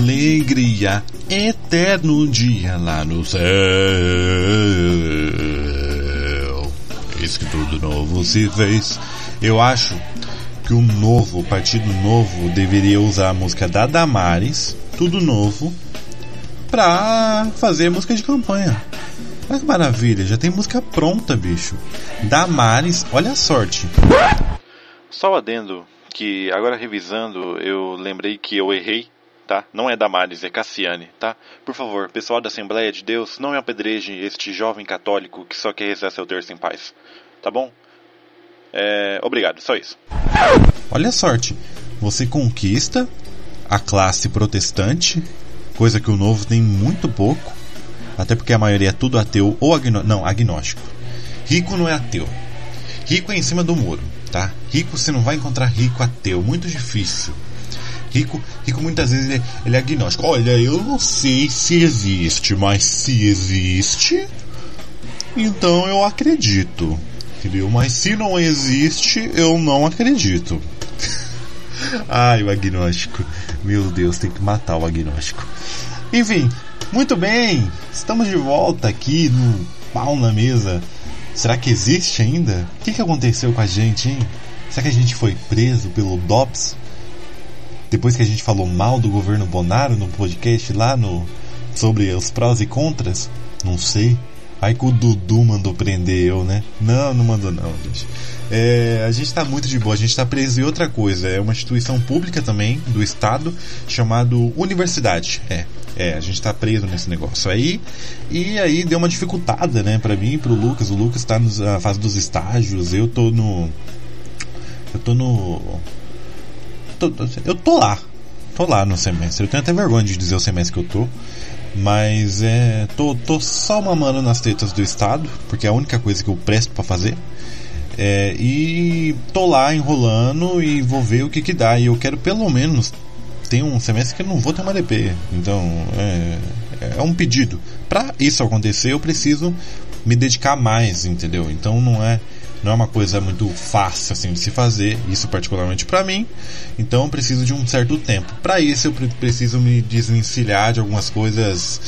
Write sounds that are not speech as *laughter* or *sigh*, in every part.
alegria, eterno dia lá no céu. Eis que tudo novo se fez. Eu acho que o novo, o Partido Novo, deveria usar a música da Damares, Tudo Novo, pra fazer música de campanha. Olha que maravilha, já tem música pronta, bicho. Damares, olha a sorte. Só o adendo que agora revisando eu lembrei que eu errei, tá? Não é Damares, é Cassiane, tá? Por favor, pessoal da Assembleia de Deus, não me apedreje este jovem católico que só quer rezar seu terço em paz, tá bom? É, obrigado, só isso. Olha a sorte, você conquista a classe protestante, coisa que o novo tem muito pouco, até porque a maioria é tudo ateu ou agnóstico. Não, agnóstico. Rico não é ateu. Rico é em cima do muro, tá? Rico você não vai encontrar rico ateu, muito difícil. Rico, rico muitas vezes ele é, ele é agnóstico. Olha, eu não sei se existe, mas se existe, então eu acredito. Entendeu? Mas se não existe, eu não acredito. *laughs* Ai, o agnóstico. Meu Deus, tem que matar o agnóstico. Enfim, muito bem, estamos de volta aqui no pau na mesa. Será que existe ainda? O que, que aconteceu com a gente, hein? Será que a gente foi preso pelo DOPS? Depois que a gente falou mal do governo Bonaro no podcast lá no sobre os prós e contras? Não sei. Aí que o Dudu mandou prender eu, né? Não, não mandou não, gente. É, a gente tá muito de boa, a gente tá preso em outra coisa. É uma instituição pública também, do Estado, chamado Universidade. É, é, a gente tá preso nesse negócio aí. E aí deu uma dificultada, né, pra mim e pro Lucas. O Lucas tá na fase dos estágios, eu tô no. Eu tô no. Tô, eu tô lá. Tô lá no semestre. Eu tenho até vergonha de dizer o semestre que eu tô. Mas é. Tô, tô só mamando nas tetas do Estado, porque é a única coisa que eu presto para fazer. É, e tô lá enrolando e vou ver o que que dá. E eu quero pelo menos. Tem um semestre que eu não vou ter uma DP. Então é, é um pedido. Para isso acontecer, eu preciso me dedicar mais, entendeu? Então não é não é uma coisa muito fácil assim de se fazer, isso particularmente para mim. Então eu preciso de um certo tempo. Para isso eu preciso me desvencilhar de algumas coisas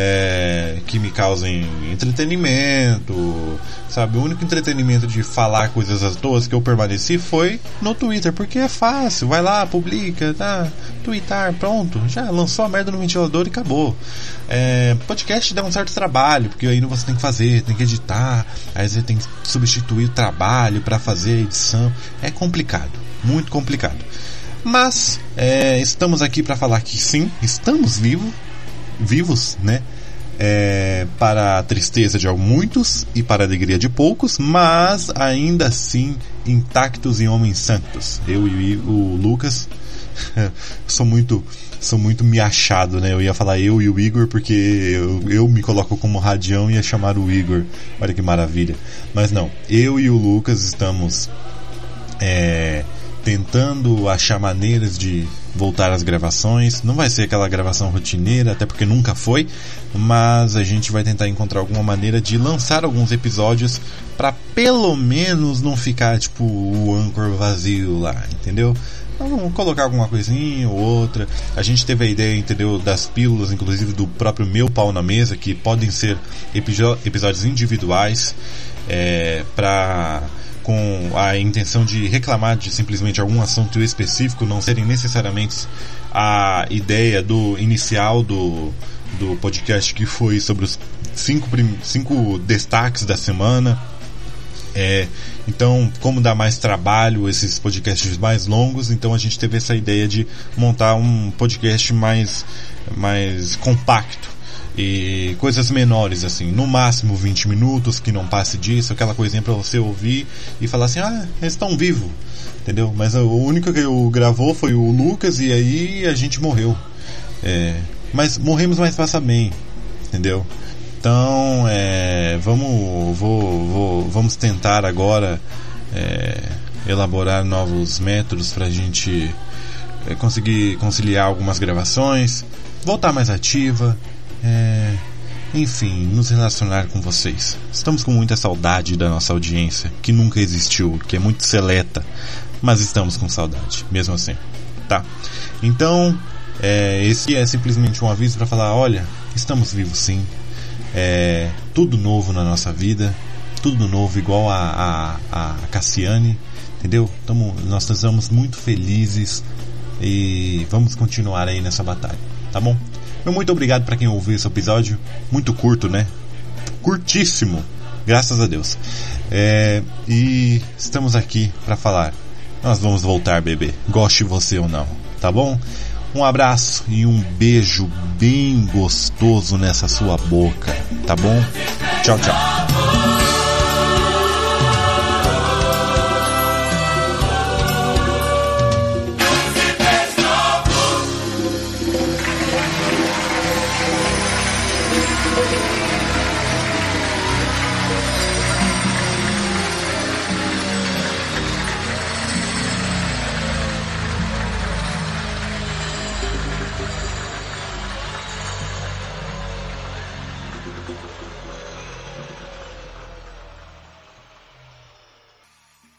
é, que me causem entretenimento, sabe? O único entretenimento de falar coisas às toas que eu permaneci foi no Twitter, porque é fácil, vai lá, publica, tá? Twitter, pronto, já lançou a merda no ventilador e acabou. É, podcast dá um certo trabalho, porque ainda você tem que fazer, tem que editar, aí você tem que substituir o trabalho para fazer a edição. É complicado, muito complicado. Mas é, estamos aqui para falar que sim, estamos vivos, vivos, né? É, para a tristeza de muitos e para a alegria de poucos, mas ainda assim intactos e homens santos. Eu e o Lucas *laughs* sou muito sou muito me achado, né? Eu ia falar eu e o Igor porque eu, eu me coloco como radião e ia chamar o Igor. Olha que maravilha. Mas não, eu e o Lucas estamos é, tentando achar maneiras de voltar às gravações. Não vai ser aquela gravação rotineira, até porque nunca foi, mas a gente vai tentar encontrar alguma maneira de lançar alguns episódios para pelo menos não ficar tipo o Anchor vazio lá, entendeu? Vamos colocar alguma coisinha ou outra. A gente teve a ideia, entendeu, das pílulas, inclusive do próprio meu pau na mesa, que podem ser episódios individuais é, para com a intenção de reclamar de simplesmente algum assunto específico, não serem necessariamente a ideia do inicial do, do podcast que foi sobre os cinco, cinco destaques da semana. É, então, como dá mais trabalho esses podcasts mais longos, então a gente teve essa ideia de montar um podcast mais, mais compacto e coisas menores assim, no máximo 20 minutos, que não passe disso, aquela coisinha para você ouvir e falar assim: "Ah, eles estão vivos". Entendeu? Mas o único que eu gravou foi o Lucas e aí a gente morreu. É, mas morremos mais passa bem, entendeu? Então, é, vamos, vou, vou, vamos tentar agora é, elaborar novos métodos para a gente é, conseguir conciliar algumas gravações, voltar mais ativa, é, enfim, nos relacionar com vocês. Estamos com muita saudade da nossa audiência, que nunca existiu, que é muito seleta, mas estamos com saudade, mesmo assim, tá? Então, É, esse é simplesmente um aviso para falar: olha, estamos vivos sim. É, tudo novo na nossa vida, tudo novo, igual a, a, a Cassiane, entendeu? Tamo, nós estamos muito felizes e vamos continuar aí nessa batalha, tá bom? Meu muito obrigado para quem ouviu esse episódio, muito curto, né? Curtíssimo, graças a Deus. É, e estamos aqui para falar. Nós vamos voltar, bebê, goste você ou não, tá bom? Um abraço e um beijo bem gostoso nessa sua boca, tá bom? Tchau, tchau.